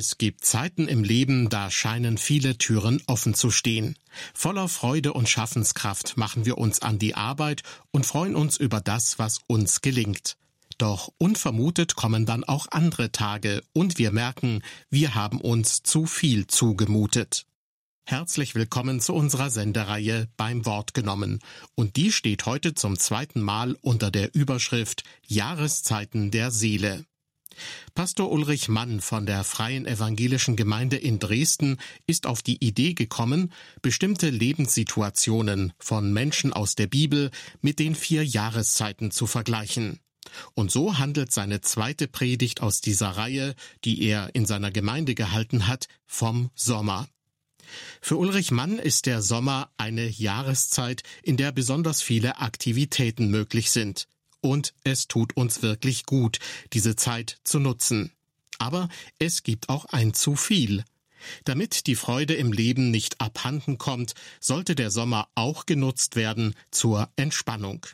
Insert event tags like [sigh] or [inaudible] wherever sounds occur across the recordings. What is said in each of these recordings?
Es gibt Zeiten im Leben, da scheinen viele Türen offen zu stehen. Voller Freude und Schaffenskraft machen wir uns an die Arbeit und freuen uns über das, was uns gelingt. Doch unvermutet kommen dann auch andere Tage und wir merken, wir haben uns zu viel zugemutet. Herzlich willkommen zu unserer Sendereihe beim Wort genommen. Und die steht heute zum zweiten Mal unter der Überschrift Jahreszeiten der Seele. Pastor Ulrich Mann von der Freien Evangelischen Gemeinde in Dresden ist auf die Idee gekommen, bestimmte Lebenssituationen von Menschen aus der Bibel mit den vier Jahreszeiten zu vergleichen. Und so handelt seine zweite Predigt aus dieser Reihe, die er in seiner Gemeinde gehalten hat, vom Sommer. Für Ulrich Mann ist der Sommer eine Jahreszeit, in der besonders viele Aktivitäten möglich sind und es tut uns wirklich gut, diese Zeit zu nutzen. Aber es gibt auch ein zu viel. Damit die Freude im Leben nicht abhanden kommt, sollte der Sommer auch genutzt werden zur Entspannung.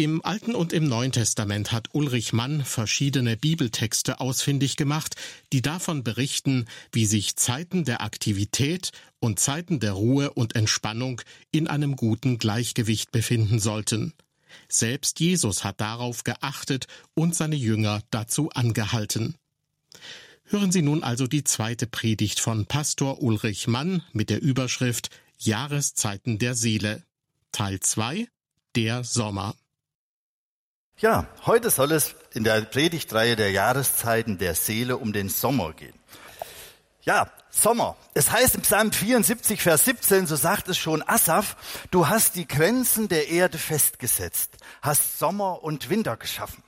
Im Alten und im Neuen Testament hat Ulrich Mann verschiedene Bibeltexte ausfindig gemacht, die davon berichten, wie sich Zeiten der Aktivität und Zeiten der Ruhe und Entspannung in einem guten Gleichgewicht befinden sollten. Selbst Jesus hat darauf geachtet und seine Jünger dazu angehalten. Hören Sie nun also die zweite Predigt von Pastor Ulrich Mann mit der Überschrift Jahreszeiten der Seele. Teil 2 Der Sommer. Ja, heute soll es in der Predigtreihe der Jahreszeiten der Seele um den Sommer gehen. Ja, Sommer. Es heißt im Psalm 74, Vers 17, so sagt es schon Asaf, du hast die Grenzen der Erde festgesetzt, hast Sommer und Winter geschaffen.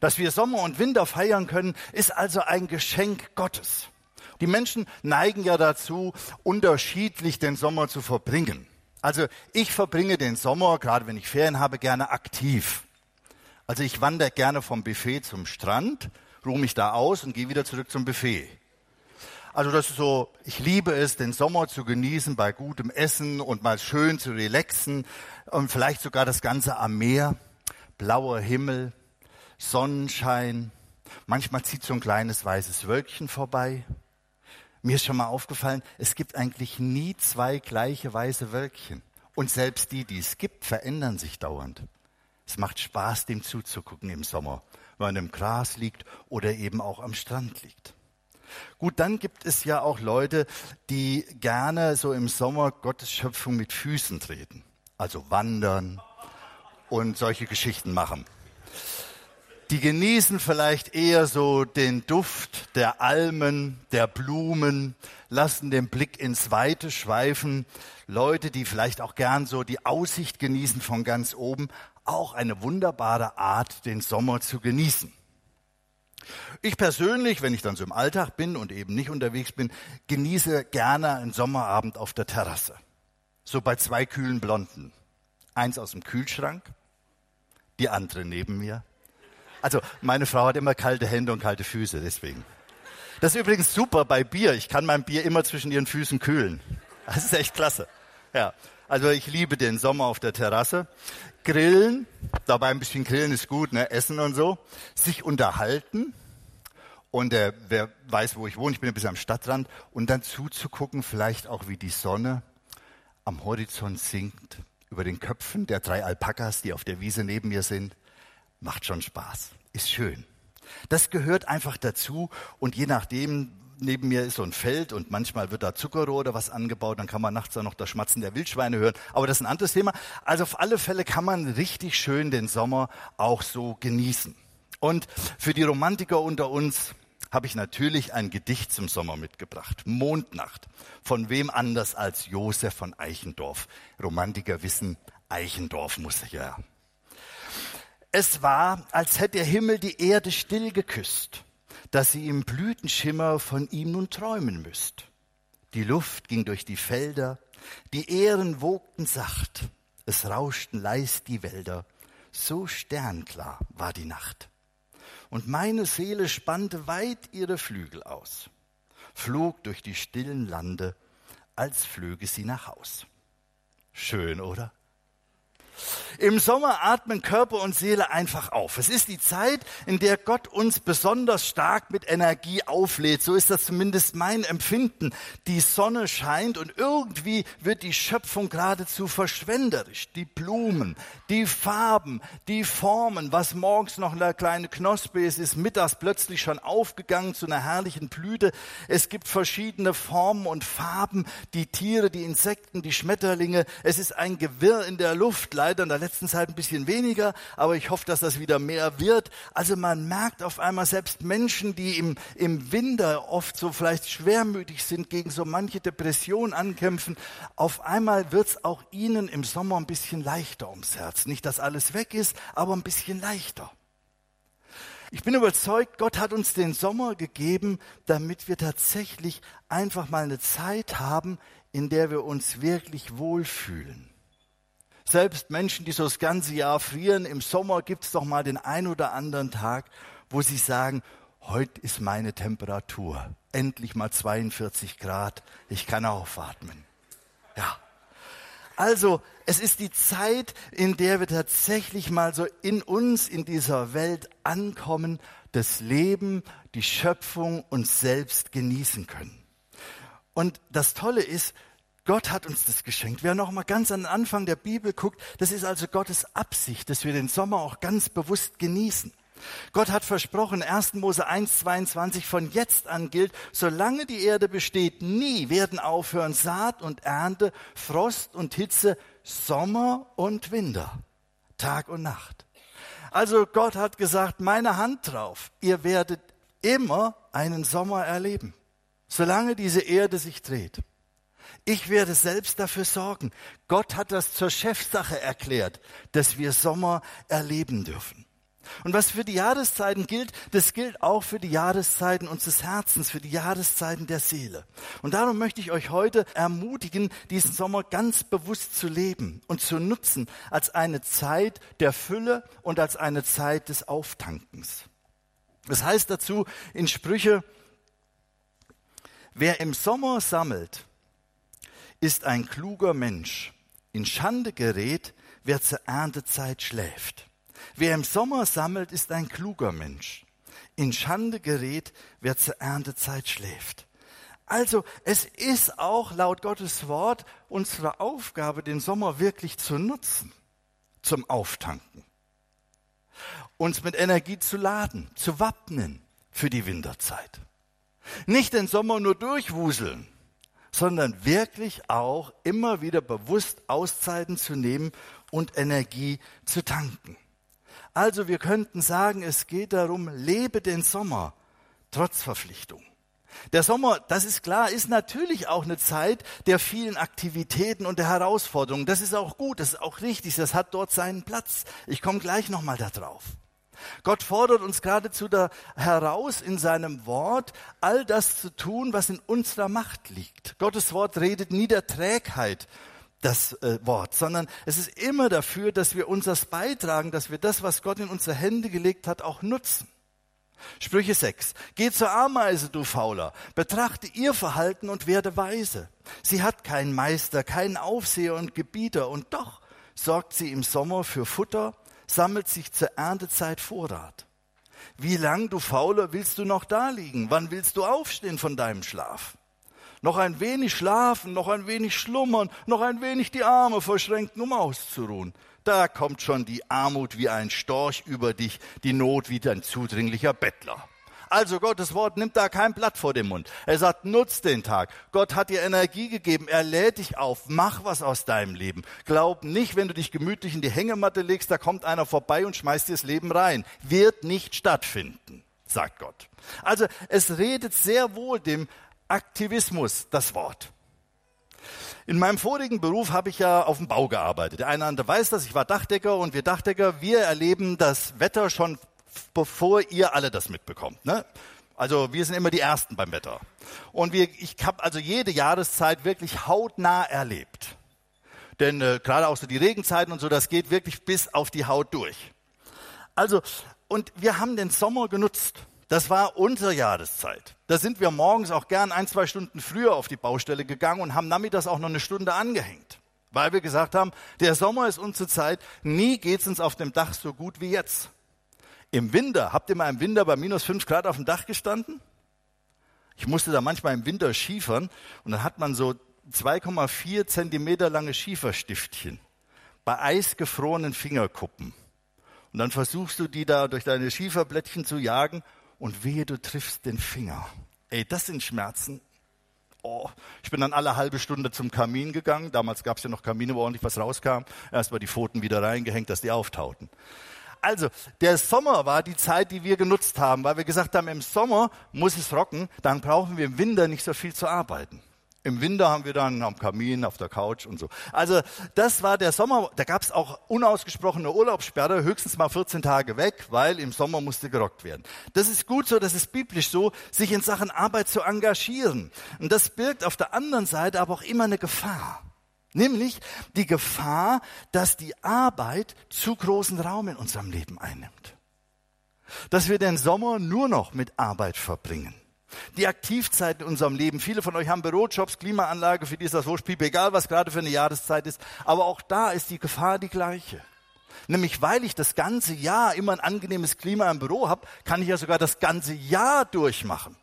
Dass wir Sommer und Winter feiern können, ist also ein Geschenk Gottes. Die Menschen neigen ja dazu, unterschiedlich den Sommer zu verbringen. Also ich verbringe den Sommer, gerade wenn ich Ferien habe, gerne aktiv. Also ich wandere gerne vom Buffet zum Strand, ruhe mich da aus und gehe wieder zurück zum Buffet. Also das ist so, ich liebe es, den Sommer zu genießen bei gutem Essen und mal schön zu relaxen und vielleicht sogar das Ganze am Meer, blauer Himmel, Sonnenschein. Manchmal zieht so ein kleines weißes Wölkchen vorbei. Mir ist schon mal aufgefallen, es gibt eigentlich nie zwei gleiche weiße Wölkchen. Und selbst die, die es gibt, verändern sich dauernd. Es macht Spaß, dem zuzugucken im Sommer, wenn man im Gras liegt oder eben auch am Strand liegt. Gut, dann gibt es ja auch Leute, die gerne so im Sommer Gottes Schöpfung mit Füßen treten. Also wandern und solche Geschichten machen. Die genießen vielleicht eher so den Duft der Almen, der Blumen, lassen den Blick ins Weite schweifen. Leute, die vielleicht auch gern so die Aussicht genießen von ganz oben, auch eine wunderbare Art, den Sommer zu genießen. Ich persönlich, wenn ich dann so im Alltag bin und eben nicht unterwegs bin, genieße gerne einen Sommerabend auf der Terrasse. So bei zwei kühlen Blonden. Eins aus dem Kühlschrank, die andere neben mir. Also meine Frau hat immer kalte Hände und kalte Füße, deswegen. Das ist übrigens super bei Bier. Ich kann mein Bier immer zwischen ihren Füßen kühlen. Das ist echt klasse. Ja, also ich liebe den Sommer auf der Terrasse. Grillen, dabei ein bisschen grillen ist gut, ne? Essen und so. Sich unterhalten. Und äh, wer weiß, wo ich wohne, ich bin ein bisschen am Stadtrand. Und dann zuzugucken, vielleicht auch wie die Sonne am Horizont sinkt, über den Köpfen der drei Alpakas, die auf der Wiese neben mir sind. Macht schon Spaß. Ist schön. Das gehört einfach dazu. Und je nachdem, neben mir ist so ein Feld und manchmal wird da Zuckerrohr oder was angebaut, dann kann man nachts auch noch das Schmatzen der Wildschweine hören. Aber das ist ein anderes Thema. Also auf alle Fälle kann man richtig schön den Sommer auch so genießen. Und für die Romantiker unter uns habe ich natürlich ein Gedicht zum Sommer mitgebracht. Mondnacht. Von wem anders als Josef von Eichendorf. Romantiker wissen, Eichendorf muss ja. Es war, als hätte der Himmel die Erde still geküsst dass sie im Blütenschimmer von ihm nun träumen müsst. Die Luft ging durch die Felder, die Ähren wogten sacht, es rauschten leis die Wälder, so sternklar war die Nacht. Und meine Seele spannte weit ihre Flügel aus, flog durch die stillen Lande, als flöge sie nach Haus. Schön, oder? Im Sommer atmen Körper und Seele einfach auf. Es ist die Zeit, in der Gott uns besonders stark mit Energie auflädt. So ist das zumindest mein Empfinden. Die Sonne scheint und irgendwie wird die Schöpfung geradezu verschwenderisch. Die Blumen, die Farben, die Formen, was morgens noch eine kleine Knospe ist, ist mittags plötzlich schon aufgegangen zu einer herrlichen Blüte. Es gibt verschiedene Formen und Farben, die Tiere, die Insekten, die Schmetterlinge. Es ist ein Gewirr in der Luft, leider in der letzten Zeit ein bisschen weniger, aber ich hoffe, dass das wieder mehr wird. Also man merkt auf einmal selbst Menschen, die im, im Winter oft so vielleicht schwermütig sind, gegen so manche Depression ankämpfen, auf einmal wird es auch ihnen im Sommer ein bisschen leichter ums Herz. Nicht, dass alles weg ist, aber ein bisschen leichter. Ich bin überzeugt, Gott hat uns den Sommer gegeben, damit wir tatsächlich einfach mal eine Zeit haben, in der wir uns wirklich wohlfühlen. Selbst Menschen, die so das ganze Jahr frieren, im Sommer gibt es doch mal den ein oder anderen Tag, wo sie sagen, heute ist meine Temperatur. Endlich mal 42 Grad, ich kann aufatmen. Ja. Also, es ist die Zeit, in der wir tatsächlich mal so in uns, in dieser Welt ankommen, das Leben, die Schöpfung uns selbst genießen können. Und das Tolle ist, Gott hat uns das geschenkt. Wer noch mal ganz an den Anfang der Bibel guckt, das ist also Gottes Absicht, dass wir den Sommer auch ganz bewusst genießen. Gott hat versprochen, 1. Mose 1, 22, von jetzt an gilt, solange die Erde besteht, nie werden aufhören Saat und Ernte, Frost und Hitze, Sommer und Winter, Tag und Nacht. Also Gott hat gesagt, meine Hand drauf, ihr werdet immer einen Sommer erleben, solange diese Erde sich dreht. Ich werde selbst dafür sorgen. Gott hat das zur Chefsache erklärt, dass wir Sommer erleben dürfen. Und was für die Jahreszeiten gilt, das gilt auch für die Jahreszeiten unseres Herzens, für die Jahreszeiten der Seele. Und darum möchte ich euch heute ermutigen, diesen Sommer ganz bewusst zu leben und zu nutzen als eine Zeit der Fülle und als eine Zeit des Auftankens. Das heißt dazu in Sprüche, wer im Sommer sammelt, ist ein kluger Mensch. In Schande gerät, wer zur Erntezeit schläft. Wer im Sommer sammelt, ist ein kluger Mensch. In Schande gerät, wer zur Erntezeit schläft. Also es ist auch laut Gottes Wort unsere Aufgabe, den Sommer wirklich zu nutzen, zum Auftanken, uns mit Energie zu laden, zu wappnen für die Winterzeit. Nicht den Sommer nur durchwuseln, sondern wirklich auch immer wieder bewusst Auszeiten zu nehmen und Energie zu tanken. Also wir könnten sagen, es geht darum, lebe den Sommer trotz Verpflichtung. Der Sommer, das ist klar, ist natürlich auch eine Zeit der vielen Aktivitäten und der Herausforderungen. Das ist auch gut, das ist auch richtig, das hat dort seinen Platz. Ich komme gleich nochmal darauf. Gott fordert uns geradezu da heraus in seinem Wort, all das zu tun, was in unserer Macht liegt. Gottes Wort redet nie der Trägheit das äh, Wort, sondern es ist immer dafür, dass wir unseres beitragen, dass wir das, was Gott in unsere Hände gelegt hat, auch nutzen. Sprüche 6. Geh zur Ameise, du Fauler, betrachte ihr Verhalten und werde weise. Sie hat keinen Meister, keinen Aufseher und Gebieter, und doch sorgt sie im Sommer für Futter, sammelt sich zur Erntezeit Vorrat. Wie lang, du Fauler, willst du noch da liegen? Wann willst du aufstehen von deinem Schlaf? noch ein wenig schlafen, noch ein wenig schlummern, noch ein wenig die Arme verschränken, um auszuruhen. Da kommt schon die Armut wie ein Storch über dich, die Not wie ein zudringlicher Bettler. Also Gottes Wort nimmt da kein Blatt vor den Mund. Er sagt, nutz den Tag. Gott hat dir Energie gegeben. Er lädt dich auf. Mach was aus deinem Leben. Glaub nicht, wenn du dich gemütlich in die Hängematte legst, da kommt einer vorbei und schmeißt dir das Leben rein. Wird nicht stattfinden, sagt Gott. Also es redet sehr wohl dem Aktivismus das Wort. In meinem vorigen Beruf habe ich ja auf dem Bau gearbeitet. Der eine oder andere weiß das, ich war Dachdecker und wir Dachdecker, wir erleben das Wetter schon bevor ihr alle das mitbekommt. Ne? Also wir sind immer die Ersten beim Wetter. Und wir, ich habe also jede Jahreszeit wirklich hautnah erlebt. Denn äh, gerade auch so die Regenzeiten und so, das geht wirklich bis auf die Haut durch. Also, und wir haben den Sommer genutzt. Das war unsere Jahreszeit. Da sind wir morgens auch gern ein, zwei Stunden früher auf die Baustelle gegangen und haben nachmittags auch noch eine Stunde angehängt. Weil wir gesagt haben, der Sommer ist unsere Zeit, nie geht's uns auf dem Dach so gut wie jetzt. Im Winter, habt ihr mal im Winter bei minus fünf Grad auf dem Dach gestanden? Ich musste da manchmal im Winter schiefern und dann hat man so 2,4 Zentimeter lange Schieferstiftchen bei eisgefrorenen Fingerkuppen. Und dann versuchst du die da durch deine Schieferblättchen zu jagen und wehe, du triffst den Finger. Ey, das sind Schmerzen. Oh, ich bin dann alle halbe Stunde zum Kamin gegangen. Damals gab es ja noch Kamine, wo ordentlich was rauskam. Erst mal die Pfoten wieder reingehängt, dass die auftauten. Also, der Sommer war die Zeit, die wir genutzt haben, weil wir gesagt haben, im Sommer muss es rocken, dann brauchen wir im Winter nicht so viel zu arbeiten. Im Winter haben wir dann am Kamin, auf der Couch und so. Also das war der Sommer. Da gab es auch unausgesprochene Urlaubssperre, höchstens mal 14 Tage weg, weil im Sommer musste gerockt werden. Das ist gut so, das ist biblisch so, sich in Sachen Arbeit zu engagieren. Und das birgt auf der anderen Seite aber auch immer eine Gefahr. Nämlich die Gefahr, dass die Arbeit zu großen Raum in unserem Leben einnimmt. Dass wir den Sommer nur noch mit Arbeit verbringen. Die Aktivzeit in unserem Leben. Viele von euch haben Bürojobs, Klimaanlage, für die ist das Wurschtpiep, egal was gerade für eine Jahreszeit ist. Aber auch da ist die Gefahr die gleiche. Nämlich weil ich das ganze Jahr immer ein angenehmes Klima im Büro habe, kann ich ja sogar das ganze Jahr durchmachen.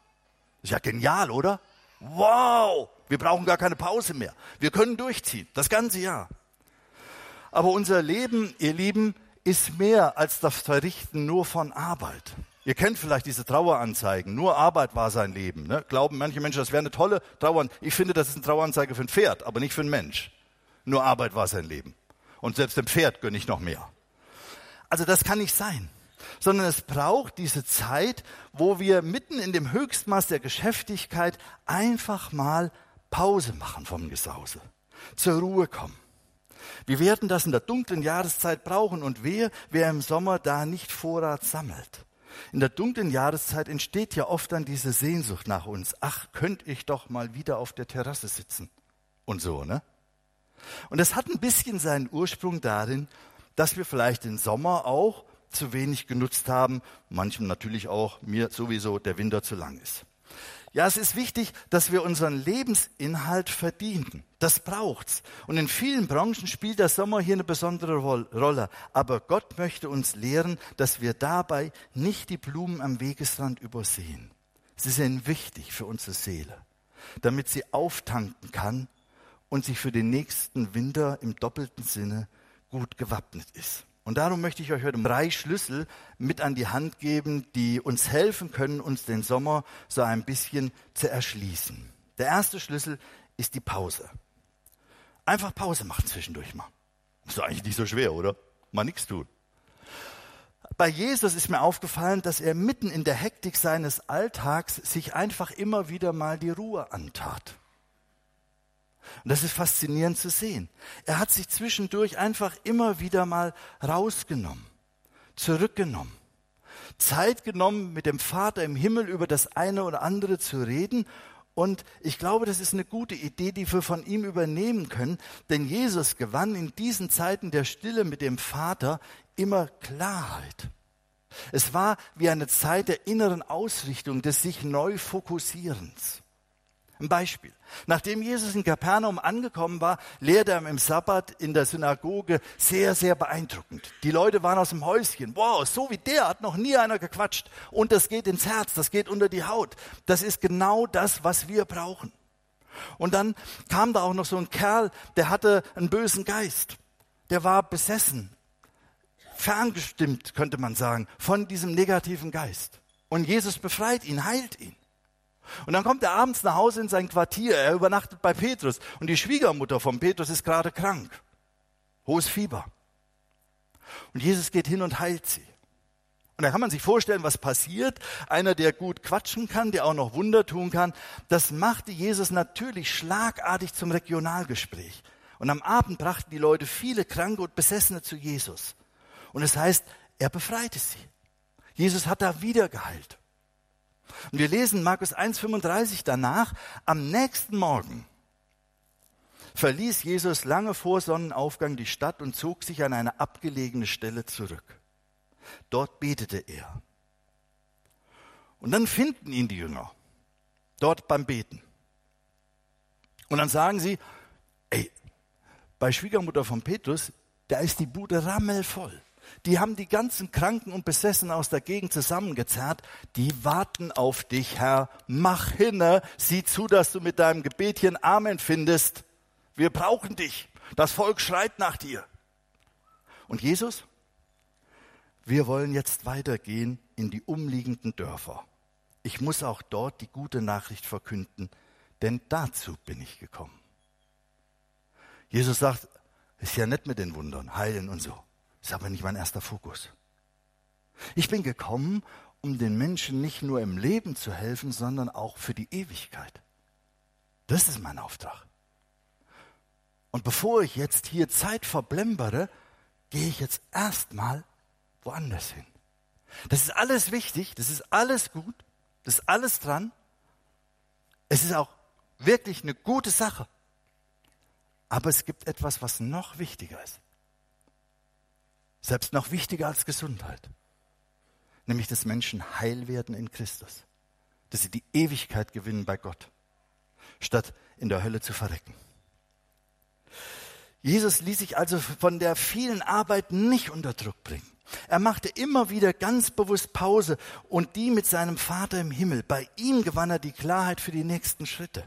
Ist ja genial, oder? Wow! Wir brauchen gar keine Pause mehr. Wir können durchziehen, das ganze Jahr. Aber unser Leben, ihr Lieben, ist mehr als das Verrichten nur von Arbeit. Ihr kennt vielleicht diese Traueranzeigen. Nur Arbeit war sein Leben. Ne? Glauben manche Menschen, das wäre eine tolle Traueranzeige. Ich finde, das ist eine Traueranzeige für ein Pferd, aber nicht für einen Mensch. Nur Arbeit war sein Leben. Und selbst dem Pferd gönne ich noch mehr. Also das kann nicht sein. Sondern es braucht diese Zeit, wo wir mitten in dem Höchstmaß der Geschäftigkeit einfach mal Pause machen vom Gesause. Zur Ruhe kommen. Wir werden das in der dunklen Jahreszeit brauchen und wer, wer im Sommer da nicht Vorrat sammelt. In der dunklen Jahreszeit entsteht ja oft dann diese Sehnsucht nach uns. Ach, könnte ich doch mal wieder auf der Terrasse sitzen. Und so, ne? Und es hat ein bisschen seinen Ursprung darin, dass wir vielleicht den Sommer auch zu wenig genutzt haben, manchem natürlich auch mir sowieso der Winter zu lang ist. Ja, es ist wichtig, dass wir unseren Lebensinhalt verdienen. Das braucht's. Und in vielen Branchen spielt der Sommer hier eine besondere Rolle. Aber Gott möchte uns lehren, dass wir dabei nicht die Blumen am Wegesrand übersehen. Sie sind wichtig für unsere Seele, damit sie auftanken kann und sich für den nächsten Winter im doppelten Sinne gut gewappnet ist. Und darum möchte ich euch heute drei Schlüssel mit an die Hand geben, die uns helfen können, uns den Sommer so ein bisschen zu erschließen. Der erste Schlüssel ist die Pause. Einfach Pause machen zwischendurch mal. Ist doch eigentlich nicht so schwer, oder? Mal nichts tun. Bei Jesus ist mir aufgefallen, dass er mitten in der Hektik seines Alltags sich einfach immer wieder mal die Ruhe antat. Und das ist faszinierend zu sehen. Er hat sich zwischendurch einfach immer wieder mal rausgenommen, zurückgenommen, Zeit genommen, mit dem Vater im Himmel über das eine oder andere zu reden. Und ich glaube, das ist eine gute Idee, die wir von ihm übernehmen können, denn Jesus gewann in diesen Zeiten der Stille mit dem Vater immer Klarheit. Es war wie eine Zeit der inneren Ausrichtung, des sich neu Fokussierens. Ein Beispiel. Nachdem Jesus in Kapernaum angekommen war, lehrte er im Sabbat in der Synagoge sehr, sehr beeindruckend. Die Leute waren aus dem Häuschen. Wow, so wie der hat noch nie einer gequatscht. Und das geht ins Herz, das geht unter die Haut. Das ist genau das, was wir brauchen. Und dann kam da auch noch so ein Kerl, der hatte einen bösen Geist. Der war besessen, ferngestimmt, könnte man sagen, von diesem negativen Geist. Und Jesus befreit ihn, heilt ihn. Und dann kommt er abends nach Hause in sein Quartier. Er übernachtet bei Petrus. Und die Schwiegermutter von Petrus ist gerade krank. Hohes Fieber. Und Jesus geht hin und heilt sie. Und da kann man sich vorstellen, was passiert. Einer, der gut quatschen kann, der auch noch Wunder tun kann, das machte Jesus natürlich schlagartig zum Regionalgespräch. Und am Abend brachten die Leute viele Kranke und Besessene zu Jesus. Und es heißt, er befreite sie. Jesus hat da wieder geheilt. Und wir lesen Markus 1,35 danach, am nächsten Morgen verließ Jesus lange vor Sonnenaufgang die Stadt und zog sich an eine abgelegene Stelle zurück. Dort betete er. Und dann finden ihn die Jünger, dort beim Beten. Und dann sagen sie, ey, bei Schwiegermutter von Petrus, da ist die Bude rammelvoll. Die haben die ganzen Kranken und Besessenen aus der Gegend zusammengezerrt. Die warten auf dich, Herr. Mach hinne. Sieh zu, dass du mit deinem Gebetchen Amen findest. Wir brauchen dich. Das Volk schreit nach dir. Und Jesus? Wir wollen jetzt weitergehen in die umliegenden Dörfer. Ich muss auch dort die gute Nachricht verkünden, denn dazu bin ich gekommen. Jesus sagt, ist ja nett mit den Wundern, heilen und so. Ist aber nicht mein erster Fokus. Ich bin gekommen, um den Menschen nicht nur im Leben zu helfen, sondern auch für die Ewigkeit. Das ist mein Auftrag. Und bevor ich jetzt hier Zeit verblembere, gehe ich jetzt erstmal woanders hin. Das ist alles wichtig, das ist alles gut, das ist alles dran. Es ist auch wirklich eine gute Sache. Aber es gibt etwas, was noch wichtiger ist. Selbst noch wichtiger als Gesundheit. Nämlich, dass Menschen heil werden in Christus. Dass sie die Ewigkeit gewinnen bei Gott, statt in der Hölle zu verrecken. Jesus ließ sich also von der vielen Arbeit nicht unter Druck bringen. Er machte immer wieder ganz bewusst Pause und die mit seinem Vater im Himmel. Bei ihm gewann er die Klarheit für die nächsten Schritte.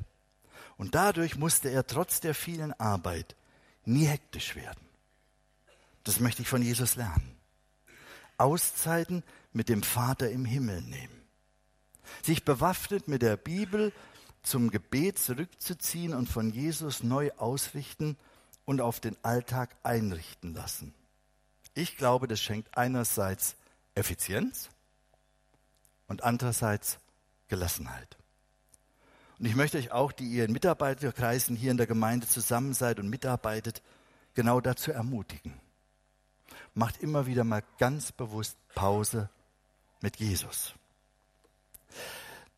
Und dadurch musste er trotz der vielen Arbeit nie hektisch werden. Das möchte ich von Jesus lernen. Auszeiten mit dem Vater im Himmel nehmen. Sich bewaffnet mit der Bibel zum Gebet zurückzuziehen und von Jesus neu ausrichten und auf den Alltag einrichten lassen. Ich glaube, das schenkt einerseits Effizienz und andererseits Gelassenheit. Und ich möchte euch auch, die ihr in Mitarbeiterkreisen hier in der Gemeinde zusammen seid und mitarbeitet, genau dazu ermutigen. Macht immer wieder mal ganz bewusst Pause mit Jesus.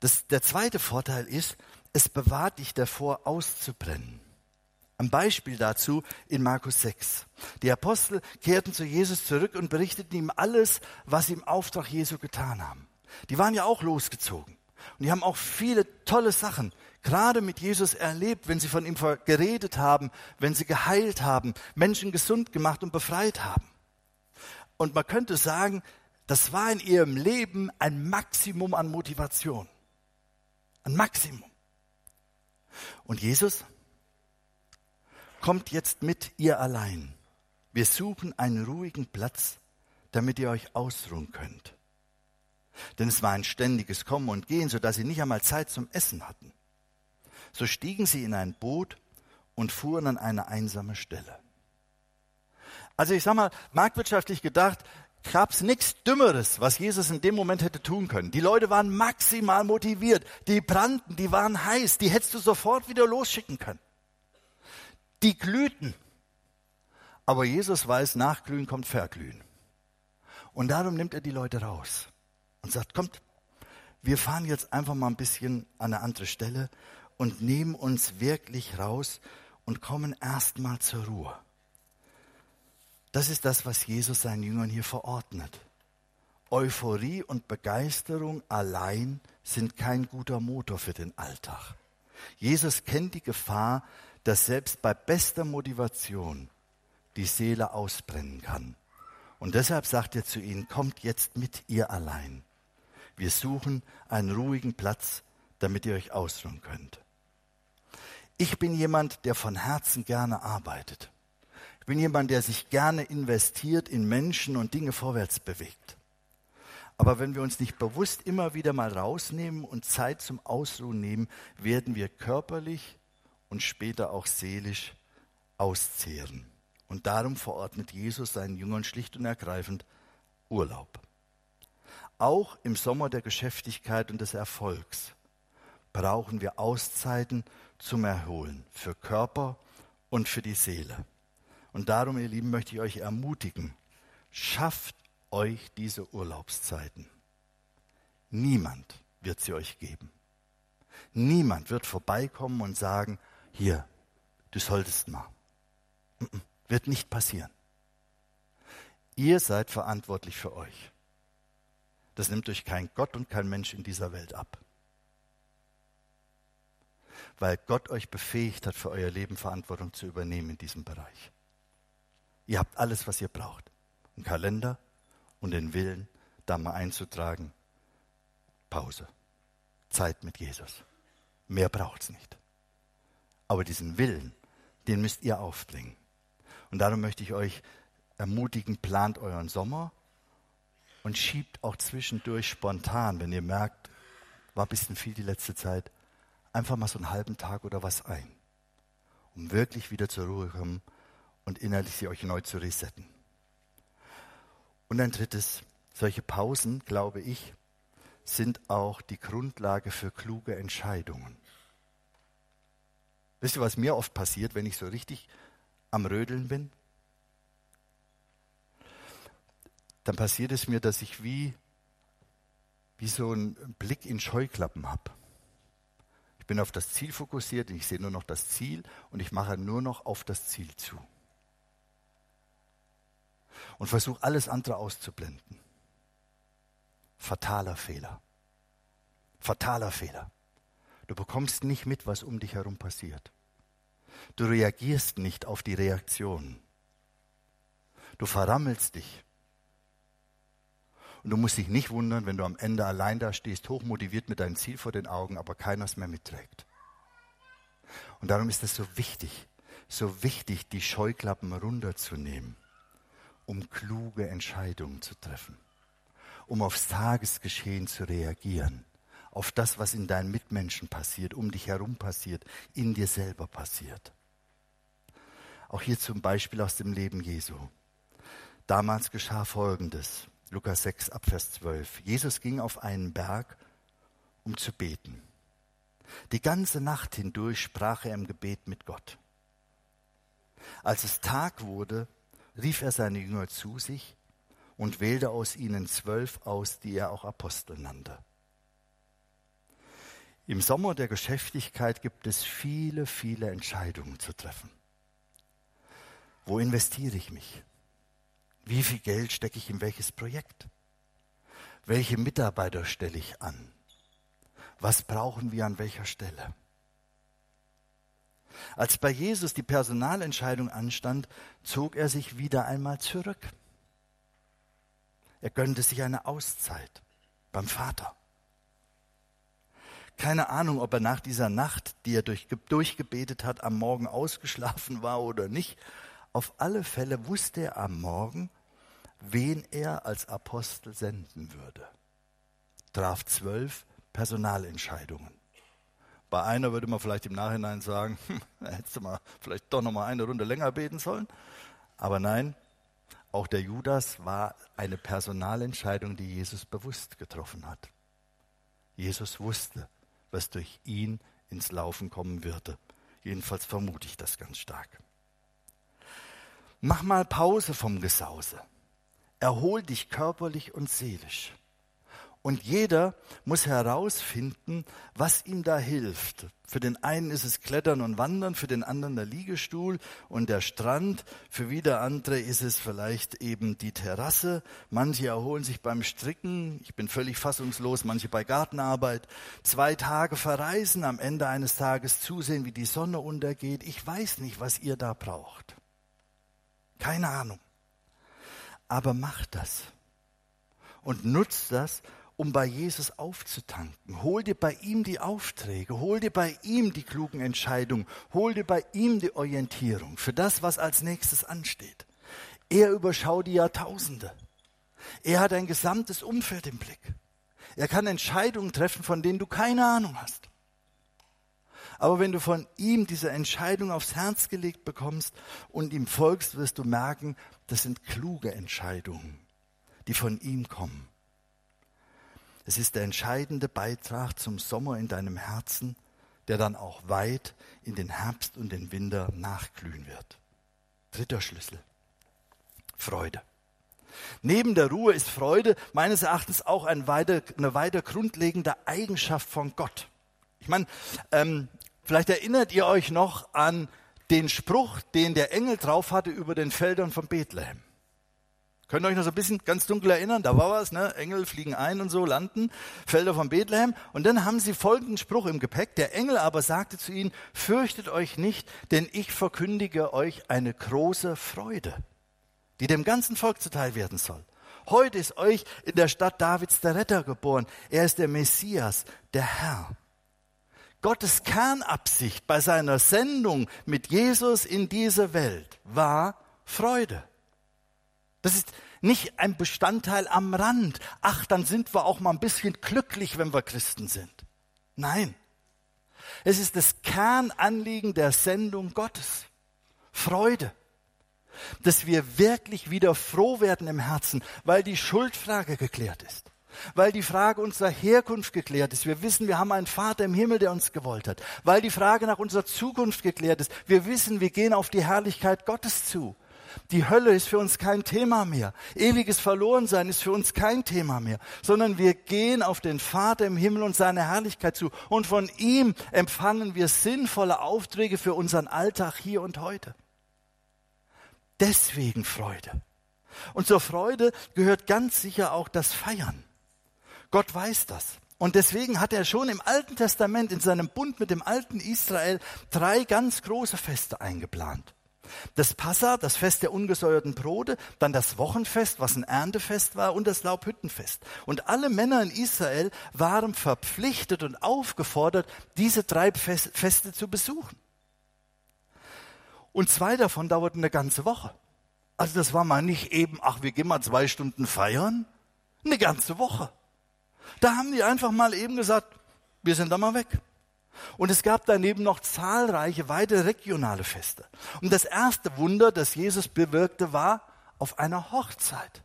Das, der zweite Vorteil ist, es bewahrt dich davor, auszubrennen. Ein Beispiel dazu in Markus 6. Die Apostel kehrten zu Jesus zurück und berichteten ihm alles, was sie im Auftrag Jesu getan haben. Die waren ja auch losgezogen. Und die haben auch viele tolle Sachen gerade mit Jesus erlebt, wenn sie von ihm geredet haben, wenn sie geheilt haben, Menschen gesund gemacht und befreit haben. Und man könnte sagen, das war in ihrem Leben ein Maximum an Motivation. Ein Maximum. Und Jesus kommt jetzt mit ihr allein. Wir suchen einen ruhigen Platz, damit ihr euch ausruhen könnt. Denn es war ein ständiges Kommen und Gehen, sodass sie nicht einmal Zeit zum Essen hatten. So stiegen sie in ein Boot und fuhren an eine einsame Stelle. Also ich sag mal, marktwirtschaftlich gedacht, gab es nichts Dümmeres, was Jesus in dem Moment hätte tun können. Die Leute waren maximal motiviert, die brannten, die waren heiß, die hättest du sofort wieder losschicken können. Die glühten. Aber Jesus weiß, nach Glühen kommt Verglühen. Und darum nimmt er die Leute raus und sagt, kommt, wir fahren jetzt einfach mal ein bisschen an eine andere Stelle und nehmen uns wirklich raus und kommen erstmal zur Ruhe. Das ist das, was Jesus seinen Jüngern hier verordnet. Euphorie und Begeisterung allein sind kein guter Motor für den Alltag. Jesus kennt die Gefahr, dass selbst bei bester Motivation die Seele ausbrennen kann. Und deshalb sagt er zu ihnen, kommt jetzt mit ihr allein. Wir suchen einen ruhigen Platz, damit ihr euch ausruhen könnt. Ich bin jemand, der von Herzen gerne arbeitet. Ich bin jemand, der sich gerne investiert in Menschen und Dinge vorwärts bewegt. Aber wenn wir uns nicht bewusst immer wieder mal rausnehmen und Zeit zum Ausruhen nehmen, werden wir körperlich und später auch seelisch auszehren. Und darum verordnet Jesus seinen Jüngern schlicht und ergreifend Urlaub. Auch im Sommer der Geschäftigkeit und des Erfolgs brauchen wir Auszeiten zum Erholen für Körper und für die Seele. Und darum, ihr Lieben, möchte ich euch ermutigen, schafft euch diese Urlaubszeiten. Niemand wird sie euch geben. Niemand wird vorbeikommen und sagen, hier, du solltest mal. Wird nicht passieren. Ihr seid verantwortlich für euch. Das nimmt euch kein Gott und kein Mensch in dieser Welt ab. weil Gott euch befähigt hat, für euer Leben Verantwortung zu übernehmen in diesem Bereich. Ihr habt alles, was ihr braucht. Einen Kalender und den Willen, da mal einzutragen. Pause. Zeit mit Jesus. Mehr braucht es nicht. Aber diesen Willen, den müsst ihr aufbringen. Und darum möchte ich euch ermutigen, plant euren Sommer und schiebt auch zwischendurch spontan, wenn ihr merkt, war ein bisschen viel die letzte Zeit, einfach mal so einen halben Tag oder was ein, um wirklich wieder zur Ruhe zu kommen und innerlich sie euch neu zu resetten. Und ein drittes, solche Pausen, glaube ich, sind auch die Grundlage für kluge Entscheidungen. Wisst ihr, was mir oft passiert, wenn ich so richtig am Rödeln bin? Dann passiert es mir, dass ich wie, wie so einen Blick in Scheuklappen habe. Ich bin auf das Ziel fokussiert, ich sehe nur noch das Ziel und ich mache nur noch auf das Ziel zu. Und versuche alles andere auszublenden. Fataler Fehler. Fataler Fehler. Du bekommst nicht mit, was um dich herum passiert. Du reagierst nicht auf die Reaktion. Du verrammelst dich. Und du musst dich nicht wundern, wenn du am Ende allein da stehst, hochmotiviert mit deinem Ziel vor den Augen, aber keiner es mehr mitträgt. Und darum ist es so wichtig, so wichtig, die Scheuklappen runterzunehmen, um kluge Entscheidungen zu treffen, um aufs Tagesgeschehen zu reagieren auf das, was in deinen Mitmenschen passiert, um dich herum passiert, in dir selber passiert. Auch hier zum Beispiel aus dem Leben Jesu. Damals geschah Folgendes. Lukas 6 Abvers 12. Jesus ging auf einen Berg, um zu beten. Die ganze Nacht hindurch sprach er im Gebet mit Gott. Als es Tag wurde, rief er seine Jünger zu sich und wählte aus ihnen zwölf aus, die er auch Apostel nannte. Im Sommer der Geschäftigkeit gibt es viele, viele Entscheidungen zu treffen. Wo investiere ich mich? Wie viel Geld stecke ich in welches Projekt? Welche Mitarbeiter stelle ich an? Was brauchen wir an welcher Stelle? Als bei Jesus die Personalentscheidung anstand, zog er sich wieder einmal zurück. Er gönnte sich eine Auszeit beim Vater. Keine Ahnung, ob er nach dieser Nacht, die er durch, durchgebetet hat, am Morgen ausgeschlafen war oder nicht. Auf alle Fälle wusste er am Morgen, wen er als Apostel senden würde. Traf zwölf Personalentscheidungen. Bei einer würde man vielleicht im Nachhinein sagen, [laughs] hättest du mal vielleicht doch noch mal eine Runde länger beten sollen. Aber nein, auch der Judas war eine Personalentscheidung, die Jesus bewusst getroffen hat. Jesus wusste, was durch ihn ins Laufen kommen würde. Jedenfalls vermute ich das ganz stark. Mach mal Pause vom Gesause. Erhol dich körperlich und seelisch. Und jeder muss herausfinden, was ihm da hilft. Für den einen ist es Klettern und Wandern, für den anderen der Liegestuhl und der Strand, für wieder andere ist es vielleicht eben die Terrasse. Manche erholen sich beim Stricken, ich bin völlig fassungslos, manche bei Gartenarbeit. Zwei Tage verreisen, am Ende eines Tages zusehen, wie die Sonne untergeht. Ich weiß nicht, was ihr da braucht. Keine Ahnung. Aber macht das und nutzt das, um bei Jesus aufzutanken. Hol dir bei ihm die Aufträge, hol dir bei ihm die klugen Entscheidungen, hol dir bei ihm die Orientierung für das, was als nächstes ansteht. Er überschaut die Jahrtausende. Er hat ein gesamtes Umfeld im Blick. Er kann Entscheidungen treffen, von denen du keine Ahnung hast. Aber wenn du von ihm diese Entscheidung aufs Herz gelegt bekommst und ihm folgst, wirst du merken, das sind kluge Entscheidungen, die von ihm kommen. Es ist der entscheidende Beitrag zum Sommer in deinem Herzen, der dann auch weit in den Herbst und den Winter nachglühen wird. Dritter Schlüssel. Freude. Neben der Ruhe ist Freude meines Erachtens auch ein weiter, eine weiter grundlegende Eigenschaft von Gott. Ich meine, ähm, vielleicht erinnert ihr euch noch an den Spruch, den der Engel drauf hatte über den Feldern von Bethlehem. Könnt ihr euch noch so ein bisschen ganz dunkel erinnern? Da war was, ne? Engel fliegen ein und so, landen, Felder von Bethlehem. Und dann haben sie folgenden Spruch im Gepäck. Der Engel aber sagte zu ihnen, fürchtet euch nicht, denn ich verkündige euch eine große Freude, die dem ganzen Volk zuteil werden soll. Heute ist euch in der Stadt Davids der Retter geboren. Er ist der Messias, der Herr. Gottes Kernabsicht bei seiner Sendung mit Jesus in diese Welt war Freude. Das ist nicht ein Bestandteil am Rand. Ach, dann sind wir auch mal ein bisschen glücklich, wenn wir Christen sind. Nein. Es ist das Kernanliegen der Sendung Gottes. Freude. Dass wir wirklich wieder froh werden im Herzen, weil die Schuldfrage geklärt ist. Weil die Frage unserer Herkunft geklärt ist. Wir wissen, wir haben einen Vater im Himmel, der uns gewollt hat. Weil die Frage nach unserer Zukunft geklärt ist. Wir wissen, wir gehen auf die Herrlichkeit Gottes zu. Die Hölle ist für uns kein Thema mehr. Ewiges Verlorensein ist für uns kein Thema mehr, sondern wir gehen auf den Vater im Himmel und seine Herrlichkeit zu. Und von ihm empfangen wir sinnvolle Aufträge für unseren Alltag hier und heute. Deswegen Freude. Und zur Freude gehört ganz sicher auch das Feiern. Gott weiß das. Und deswegen hat er schon im Alten Testament in seinem Bund mit dem alten Israel drei ganz große Feste eingeplant. Das Passa, das Fest der ungesäuerten Brote, dann das Wochenfest, was ein Erntefest war, und das Laubhüttenfest. Und alle Männer in Israel waren verpflichtet und aufgefordert, diese drei Feste zu besuchen. Und zwei davon dauerten eine ganze Woche. Also das war mal nicht eben, ach, wir gehen mal zwei Stunden feiern. Eine ganze Woche. Da haben die einfach mal eben gesagt, wir sind da mal weg. Und es gab daneben noch zahlreiche weitere regionale Feste. Und das erste Wunder, das Jesus bewirkte, war auf einer Hochzeit.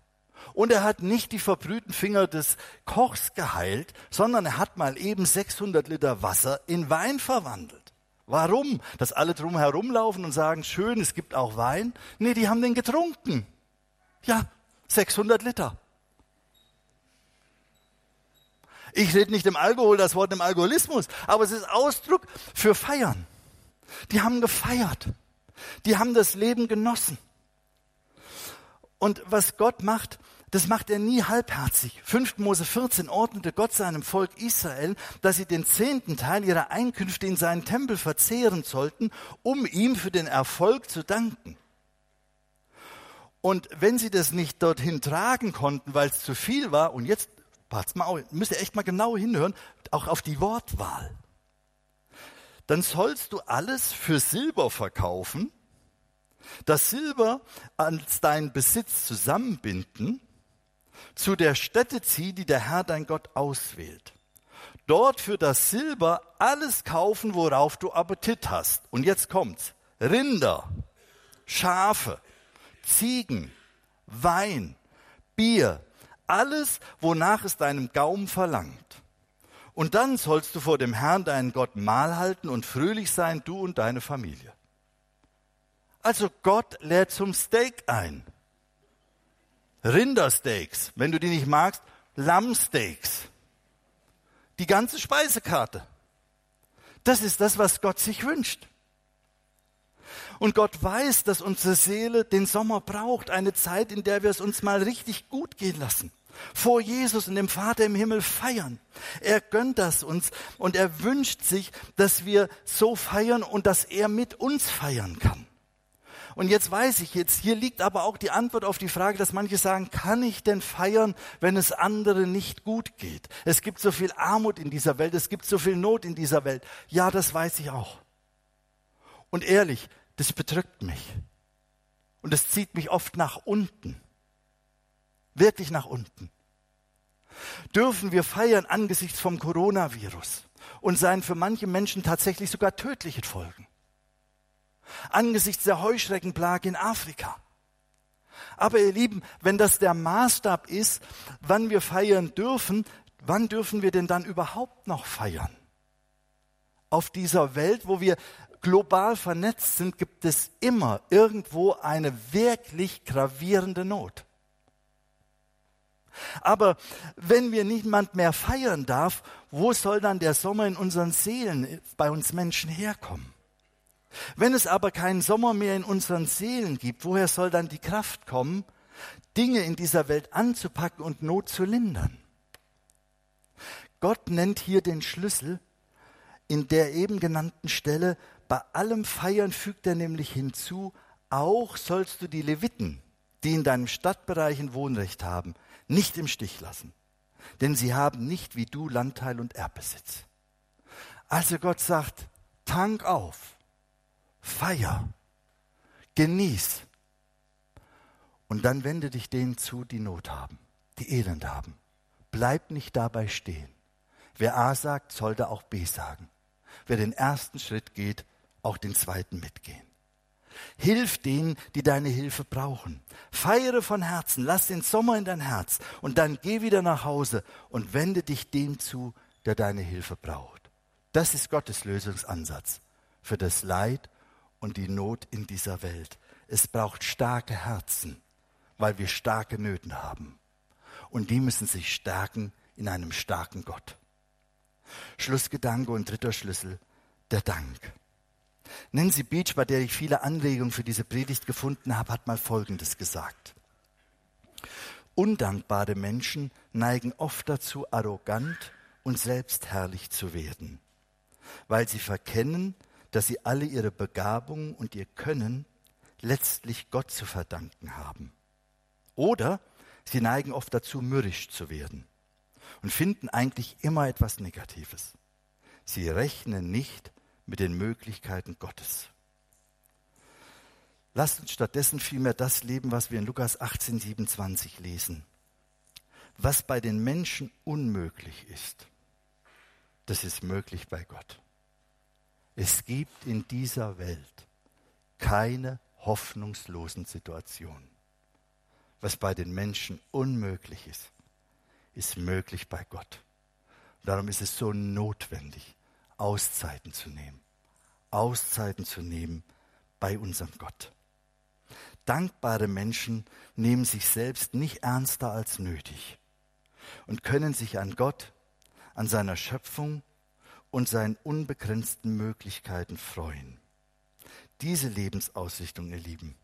Und er hat nicht die verbrühten Finger des Kochs geheilt, sondern er hat mal eben 600 Liter Wasser in Wein verwandelt. Warum? Dass alle drum herumlaufen und sagen, schön, es gibt auch Wein? Nee, die haben den getrunken. Ja, 600 Liter. Ich rede nicht im Alkohol das Wort im Alkoholismus, aber es ist Ausdruck für Feiern. Die haben gefeiert. Die haben das Leben genossen. Und was Gott macht, das macht er nie halbherzig. 5. Mose 14 ordnete Gott seinem Volk Israel, dass sie den zehnten Teil ihrer Einkünfte in seinen Tempel verzehren sollten, um ihm für den Erfolg zu danken. Und wenn sie das nicht dorthin tragen konnten, weil es zu viel war, und jetzt Passt mal auf, müsst ihr echt mal genau hinhören, auch auf die Wortwahl. Dann sollst du alles für Silber verkaufen, das Silber als deinen Besitz zusammenbinden, zu der Stätte zieh, die der Herr dein Gott auswählt. Dort für das Silber alles kaufen, worauf du Appetit hast. Und jetzt kommt's. Rinder, Schafe, Ziegen, Wein, Bier, alles, wonach es deinem Gaum verlangt. Und dann sollst du vor dem Herrn deinen Gott Mahl halten und fröhlich sein, du und deine Familie. Also Gott lädt zum Steak ein. Rindersteaks, wenn du die nicht magst, Lammsteaks. Die ganze Speisekarte. Das ist das, was Gott sich wünscht. Und Gott weiß, dass unsere Seele den Sommer braucht, eine Zeit, in der wir es uns mal richtig gut gehen lassen vor Jesus und dem Vater im Himmel feiern. Er gönnt das uns und er wünscht sich, dass wir so feiern und dass er mit uns feiern kann. Und jetzt weiß ich jetzt, hier liegt aber auch die Antwort auf die Frage, dass manche sagen, kann ich denn feiern, wenn es anderen nicht gut geht? Es gibt so viel Armut in dieser Welt, es gibt so viel Not in dieser Welt. Ja, das weiß ich auch. Und ehrlich, das bedrückt mich. Und es zieht mich oft nach unten wirklich nach unten. Dürfen wir feiern angesichts vom Coronavirus und seinen für manche Menschen tatsächlich sogar tödlichen Folgen. Angesichts der Heuschreckenplage in Afrika. Aber ihr Lieben, wenn das der Maßstab ist, wann wir feiern dürfen, wann dürfen wir denn dann überhaupt noch feiern? Auf dieser Welt, wo wir global vernetzt sind, gibt es immer irgendwo eine wirklich gravierende Not. Aber wenn wir niemand mehr feiern darf, wo soll dann der Sommer in unseren Seelen bei uns Menschen herkommen? Wenn es aber keinen Sommer mehr in unseren Seelen gibt, woher soll dann die Kraft kommen, Dinge in dieser Welt anzupacken und Not zu lindern. Gott nennt hier den Schlüssel in der eben genannten Stelle. Bei allem Feiern fügt er nämlich hinzu, auch sollst du die Leviten, die in deinem Stadtbereich ein Wohnrecht haben, nicht im Stich lassen. Denn sie haben nicht wie du Landteil und Erbbesitz. Also Gott sagt, tank auf, feier, genieß. Und dann wende dich denen zu, die Not haben, die Elend haben. Bleib nicht dabei stehen. Wer A sagt, sollte auch B sagen. Wer den ersten Schritt geht, auch den zweiten mitgehen. Hilf denen, die deine Hilfe brauchen. Feiere von Herzen, lass den Sommer in dein Herz und dann geh wieder nach Hause und wende dich dem zu, der deine Hilfe braucht. Das ist Gottes Lösungsansatz für das Leid und die Not in dieser Welt. Es braucht starke Herzen, weil wir starke Nöten haben. Und die müssen sich stärken in einem starken Gott. Schlussgedanke und dritter Schlüssel, der Dank. Nancy Beach, bei der ich viele Anregungen für diese Predigt gefunden habe, hat mal Folgendes gesagt. Undankbare Menschen neigen oft dazu, arrogant und selbstherrlich zu werden, weil sie verkennen, dass sie alle ihre Begabung und ihr Können letztlich Gott zu verdanken haben. Oder sie neigen oft dazu, mürrisch zu werden und finden eigentlich immer etwas Negatives. Sie rechnen nicht mit den Möglichkeiten Gottes. Lasst uns stattdessen vielmehr das leben, was wir in Lukas 18, 27 lesen. Was bei den Menschen unmöglich ist, das ist möglich bei Gott. Es gibt in dieser Welt keine hoffnungslosen Situationen. Was bei den Menschen unmöglich ist, ist möglich bei Gott. Darum ist es so notwendig, Auszeiten zu nehmen. Auszeiten zu nehmen bei unserem Gott. Dankbare Menschen nehmen sich selbst nicht ernster als nötig und können sich an Gott, an seiner Schöpfung und seinen unbegrenzten Möglichkeiten freuen. Diese Lebensausrichtung, ihr Lieben,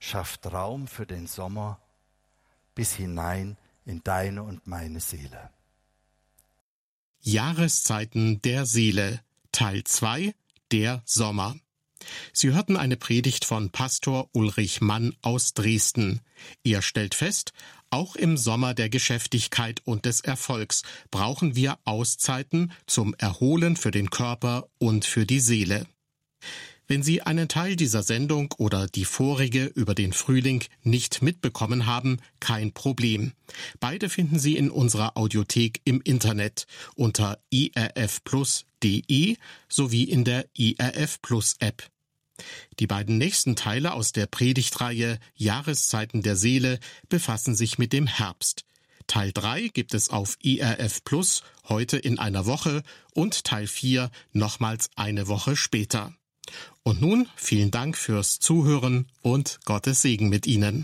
schafft Raum für den Sommer bis hinein in deine und meine Seele. Jahreszeiten der Seele Teil 2 Der Sommer Sie hörten eine Predigt von Pastor Ulrich Mann aus Dresden. Er stellt fest, auch im Sommer der Geschäftigkeit und des Erfolgs brauchen wir Auszeiten zum Erholen für den Körper und für die Seele. Wenn Sie einen Teil dieser Sendung oder die vorige über den Frühling nicht mitbekommen haben, kein Problem. Beide finden Sie in unserer Audiothek im Internet unter irfplus.de sowie in der IRF Plus App. Die beiden nächsten Teile aus der Predigtreihe Jahreszeiten der Seele befassen sich mit dem Herbst. Teil 3 gibt es auf IRF Plus heute in einer Woche und Teil 4 nochmals eine Woche später. Und nun vielen Dank fürs Zuhören und Gottes Segen mit Ihnen.